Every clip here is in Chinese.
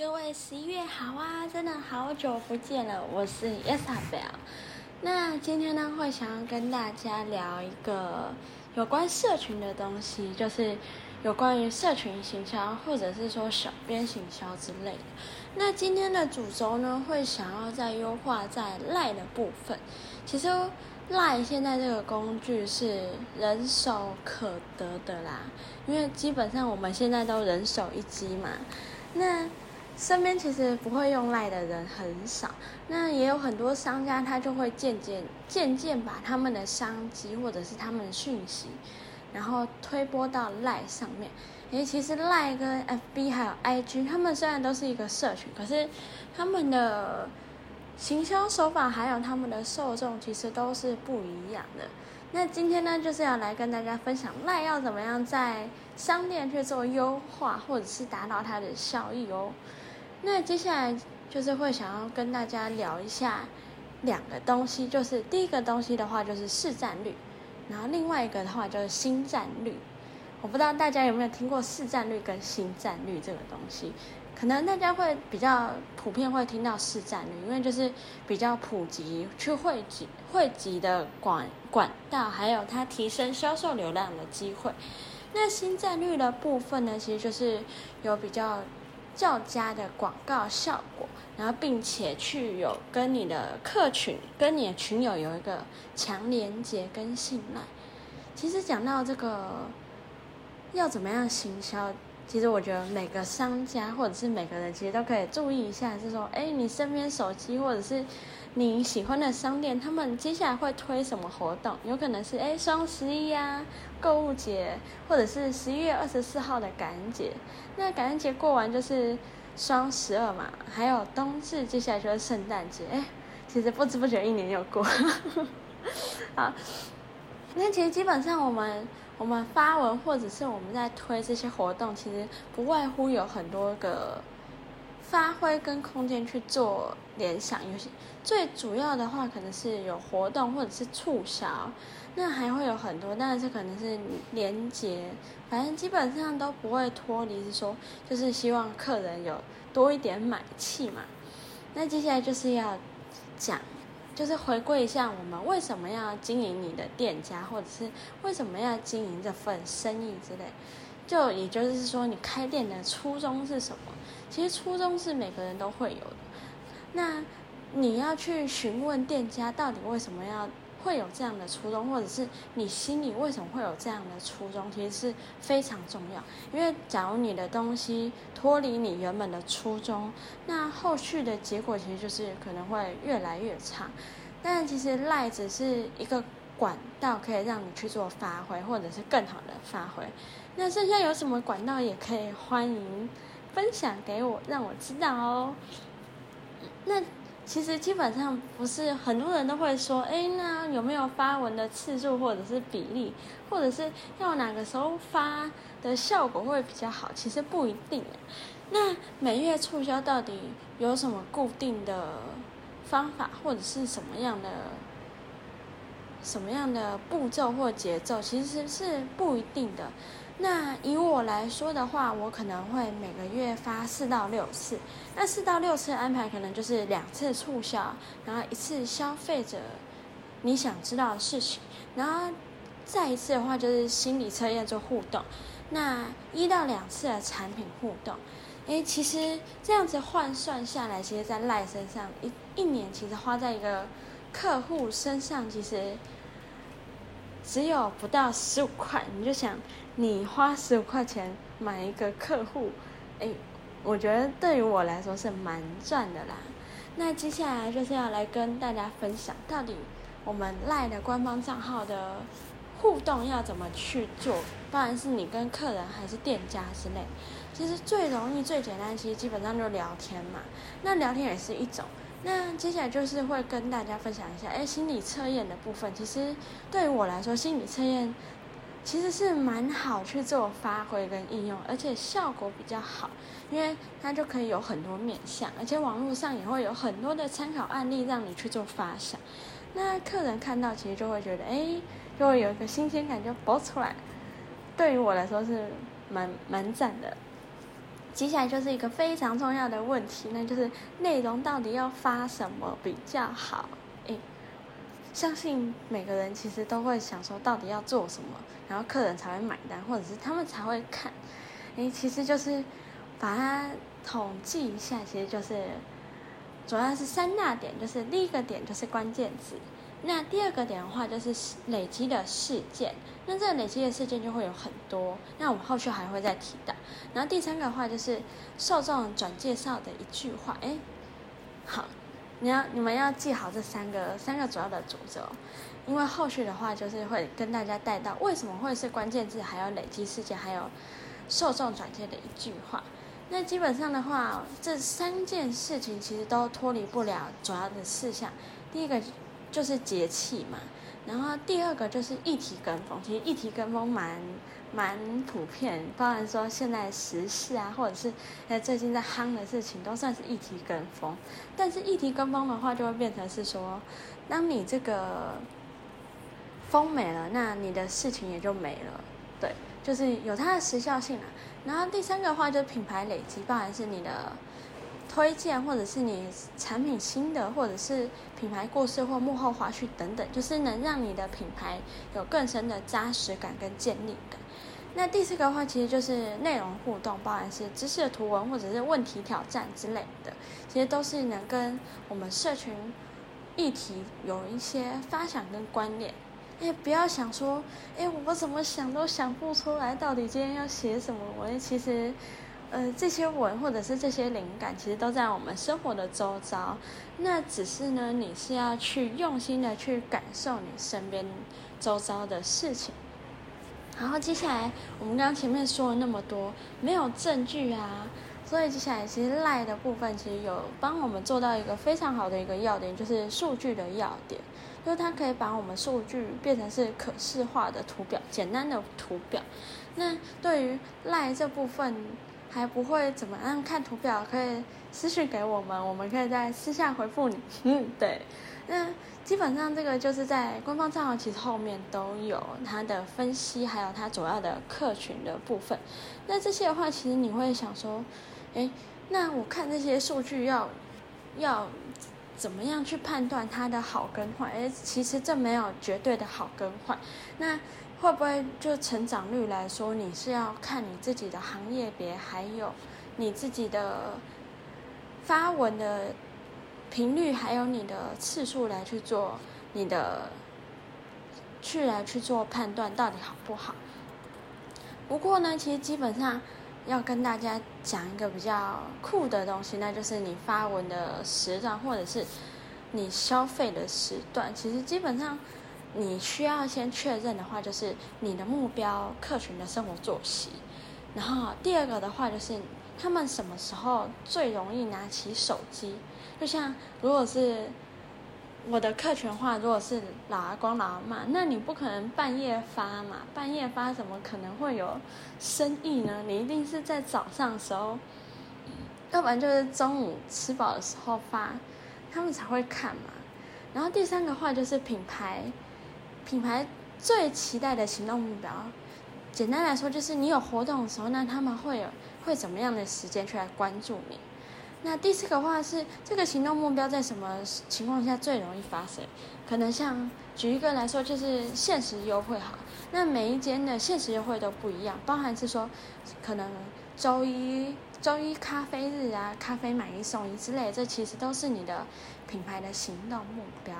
各位十一月好啊，真的好久不见了，我是 Isabel。那今天呢，会想要跟大家聊一个有关社群的东西，就是有关于社群行销，或者是说小编行销之类的。那今天的主轴呢，会想要再优化在 LINE 的部分。其实 LINE 现在这个工具是人手可得的啦，因为基本上我们现在都人手一机嘛。那身边其实不会用赖的人很少，那也有很多商家，他就会渐渐渐渐把他们的商机或者是他们的讯息，然后推播到赖上面。诶，其实赖跟 FB 还有 IG，他们虽然都是一个社群，可是他们的行销手法还有他们的受众其实都是不一样的。那今天呢，就是要来跟大家分享赖要怎么样在商店去做优化，或者是达到它的效益哦。那接下来就是会想要跟大家聊一下两个东西，就是第一个东西的话就是市占率，然后另外一个的话就是新占率。我不知道大家有没有听过市占率跟新占率这个东西，可能大家会比较普遍会听到市占率，因为就是比较普及去汇集汇集的管管道，还有它提升销售流量的机会。那新占率的部分呢，其实就是有比较。较佳的广告效果，然后并且去有跟你的客群、跟你的群友有一个强连接跟信赖。其实讲到这个要怎么样行销，其实我觉得每个商家或者是每个人其实都可以注意一下，是说，哎，你身边手机或者是。你喜欢的商店，他们接下来会推什么活动？有可能是哎双十一呀、购物节，或者是十一月二十四号的感恩节。那感恩节过完就是双十二嘛，还有冬至，接下来就是圣诞节。哎，其实不知不觉一年又过。好，那其实基本上我们我们发文或者是我们在推这些活动，其实不外乎有很多个。发挥跟空间去做联想，有些最主要的话可能是有活动或者是促销，那还会有很多，但是可能是连接，反正基本上都不会脱离，是说就是希望客人有多一点买气嘛。那接下来就是要讲，就是回归一下我们为什么要经营你的店家，或者是为什么要经营这份生意之类，就也就是说你开店的初衷是什么？其实初衷是每个人都会有的，那你要去询问店家到底为什么要会有这样的初衷，或者是你心里为什么会有这样的初衷，其实是非常重要。因为假如你的东西脱离你原本的初衷，那后续的结果其实就是可能会越来越差。但其实 LINE 只是一个管道，可以让你去做发挥，或者是更好的发挥。那剩下有什么管道也可以欢迎。分享给我，让我知道哦。那其实基本上不是很多人都会说，哎，那有没有发文的次数或者是比例，或者是要哪个时候发的效果会比较好？其实不一定。那每月促销到底有什么固定的方法，或者是什么样的什么样的步骤或节奏？其实是不一定的。那以我来说的话，我可能会每个月发四到六次。那四到六次安排可能就是两次促销，然后一次消费者你想知道的事情，然后再一次的话就是心理测验做互动。那一到两次的产品互动，诶，其实这样子换算下来，其实在赖身上一一年其实花在一个客户身上，其实只有不到十五块，你就想。你花十五块钱买一个客户，哎，我觉得对于我来说是蛮赚的啦。那接下来就是要来跟大家分享，到底我们 LINE 的官方账号的互动要怎么去做？不管是你跟客人还是店家之类，其实最容易、最简单，其实基本上就聊天嘛。那聊天也是一种。那接下来就是会跟大家分享一下，哎，心理测验的部分。其实对于我来说，心理测验。其实是蛮好去做发挥跟应用，而且效果比较好，因为它就可以有很多面向，而且网络上也会有很多的参考案例让你去做发想。那客人看到其实就会觉得，哎，就会有一个新鲜感就爆出来。对于我来说是蛮蛮赞的。接下来就是一个非常重要的问题，那就是内容到底要发什么比较好？诶，相信每个人其实都会想说，到底要做什么，然后客人才会买单，或者是他们才会看。诶，其实就是把它统计一下，其实就是主要是三大点，就是第一个点就是关键词。那第二个点的话，就是累积的事件。那这个累积的事件就会有很多，那我们后续还会再提到。然后第三个的话，就是受众转介绍的一句话。哎，好，你要你们要记好这三个三个主要的主轴，因为后续的话就是会跟大家带到为什么会是关键字，还有累积事件，还有受众转介的一句话。那基本上的话，这三件事情其实都脱离不了主要的事项。第一个。就是节气嘛，然后第二个就是议题跟风，其实议题跟风蛮蛮普遍，包含说现在时事啊，或者是呃最近在夯的事情，都算是议题跟风。但是议题跟风的话，就会变成是说，当你这个风没了，那你的事情也就没了，对，就是有它的时效性啊。然后第三个话就是品牌累积，包含是你的。推荐，或者是你产品心得，或者是品牌故事或幕后花絮等等，就是能让你的品牌有更深的扎实感跟建立感。那第四个的话，其实就是内容互动，包含是知识的图文或者是问题挑战之类的，其实都是能跟我们社群议题有一些发想跟关联。哎，不要想说，哎，我怎么想都想不出来，到底今天要写什么？我其实。呃，这些文或者是这些灵感，其实都在我们生活的周遭。那只是呢，你是要去用心的去感受你身边周遭的事情。然后接下来，我们刚刚前面说了那么多，没有证据啊，所以接下来其实赖的部分其实有帮我们做到一个非常好的一个要点，就是数据的要点，就是它可以把我们数据变成是可视化的图表，简单的图表。那对于赖这部分。还不会怎么样看图表，可以私信给我们，我们可以在私下回复你。嗯，对，那基本上这个就是在官方账号其实后面都有它的分析，还有它主要的客群的部分。那这些的话，其实你会想说，诶，那我看这些数据要要怎么样去判断它的好跟坏？诶，其实这没有绝对的好跟坏。那会不会就成长率来说，你是要看你自己的行业别，还有你自己的发文的频率，还有你的次数来去做你的去来去做判断，到底好不好？不过呢，其实基本上要跟大家讲一个比较酷的东西，那就是你发文的时段，或者是你消费的时段，其实基本上。你需要先确认的话，就是你的目标客群的生活作息。然后第二个的话，就是他们什么时候最容易拿起手机。就像如果是我的客群的话，如果是老阿公老阿妈，那你不可能半夜发嘛？半夜发怎么可能会有生意呢？你一定是在早上的时候，要不然就是中午吃饱的时候发，他们才会看嘛。然后第三个话就是品牌。品牌最期待的行动目标，简单来说就是你有活动的时候，那他们会有会怎么样的时间去来关注你？那第四个话是这个行动目标在什么情况下最容易发生？可能像举一个来说，就是限时优惠好，那每一间的限时优惠都不一样，包含是说可能周一周一咖啡日啊，咖啡买一送一之类，这其实都是你的品牌的行动目标。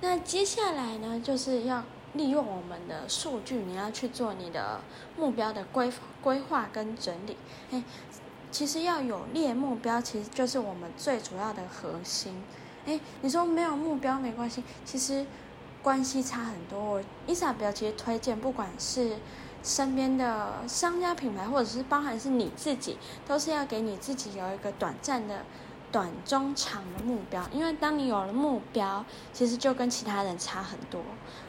那接下来呢，就是要利用我们的数据，你要去做你的目标的规规划跟整理。哎，其实要有列目标，其实就是我们最主要的核心。哎，你说没有目标没关系，其实关系差很多。伊莎贝尔其实推荐，不管是身边的商家品牌，或者是包含是你自己，都是要给你自己有一个短暂的。短、中、长的目标，因为当你有了目标，其实就跟其他人差很多，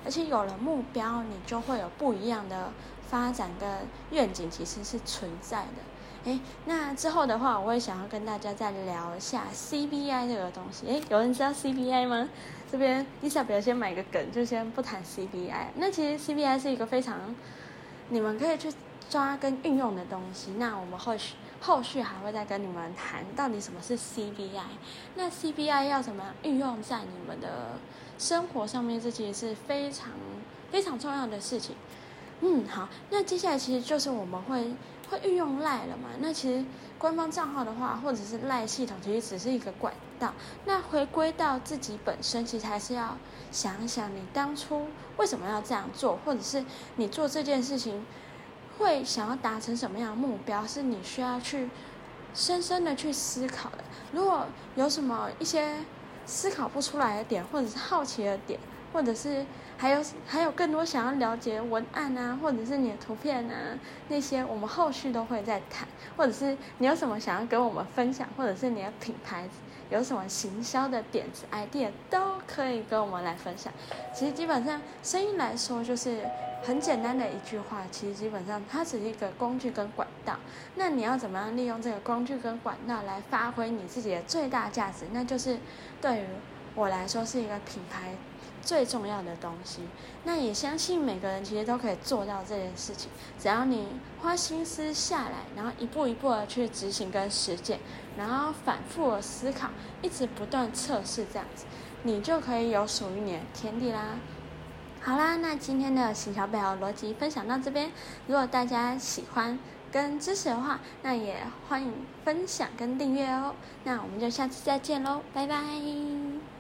而且有了目标，你就会有不一样的发展跟愿景，其实是存在的。诶，那之后的话，我会想要跟大家再聊一下 CBI 这个东西。诶，有人知道 CBI 吗？这边 Lisa 表先买个梗，就先不谈 CBI。那其实 CBI 是一个非常，你们可以去抓跟运用的东西。那我们后续后续还会再跟你们谈到底什么是 CBI。那 CBI 要怎么运用在你们的生活上面？这其实是非常非常重要的事情。嗯，好，那接下来其实就是我们会会运用赖了嘛。那其实官方账号的话，或者是赖系统，其实只是一个管道。那回归到自己本身，其实还是要想想，你当初为什么要这样做，或者是你做这件事情会想要达成什么样的目标，是你需要去深深的去思考的。如果有什么一些思考不出来的点，或者是好奇的点，或者是还有还有更多想要了解文案啊，或者是你的图片啊，那些我们后续都会再谈。或者是你有什么想要跟我们分享，或者是你的品牌有什么行销的点子 idea，都可以跟我们来分享。其实基本上声音来说，就是很简单的一句话。其实基本上它只是一个工具跟管道。那你要怎么样利用这个工具跟管道来发挥你自己的最大价值？那就是对于我来说是一个品牌。最重要的东西，那也相信每个人其实都可以做到这件事情。只要你花心思下来，然后一步一步的去执行跟实践，然后反复的思考，一直不断测试，这样子，你就可以有属于你的天地啦。好啦，那今天的行销背后逻辑分享到这边，如果大家喜欢跟支持的话，那也欢迎分享跟订阅哦。那我们就下次再见喽，拜拜。